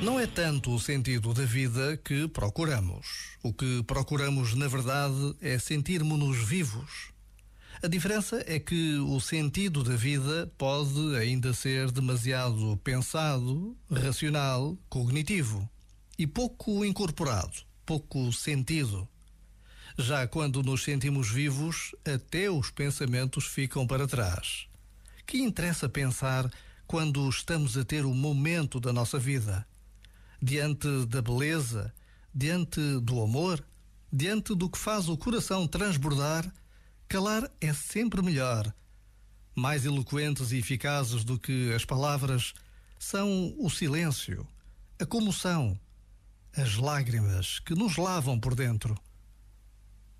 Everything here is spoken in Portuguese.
Não é tanto o sentido da vida que procuramos. O que procuramos, na verdade, é sentirmos-nos vivos. A diferença é que o sentido da vida pode ainda ser demasiado pensado, racional, cognitivo e pouco incorporado, pouco sentido. Já quando nos sentimos vivos, até os pensamentos ficam para trás. Que interessa pensar quando estamos a ter o momento da nossa vida? Diante da beleza, diante do amor, diante do que faz o coração transbordar, calar é sempre melhor. Mais eloquentes e eficazes do que as palavras são o silêncio, a comoção, as lágrimas que nos lavam por dentro.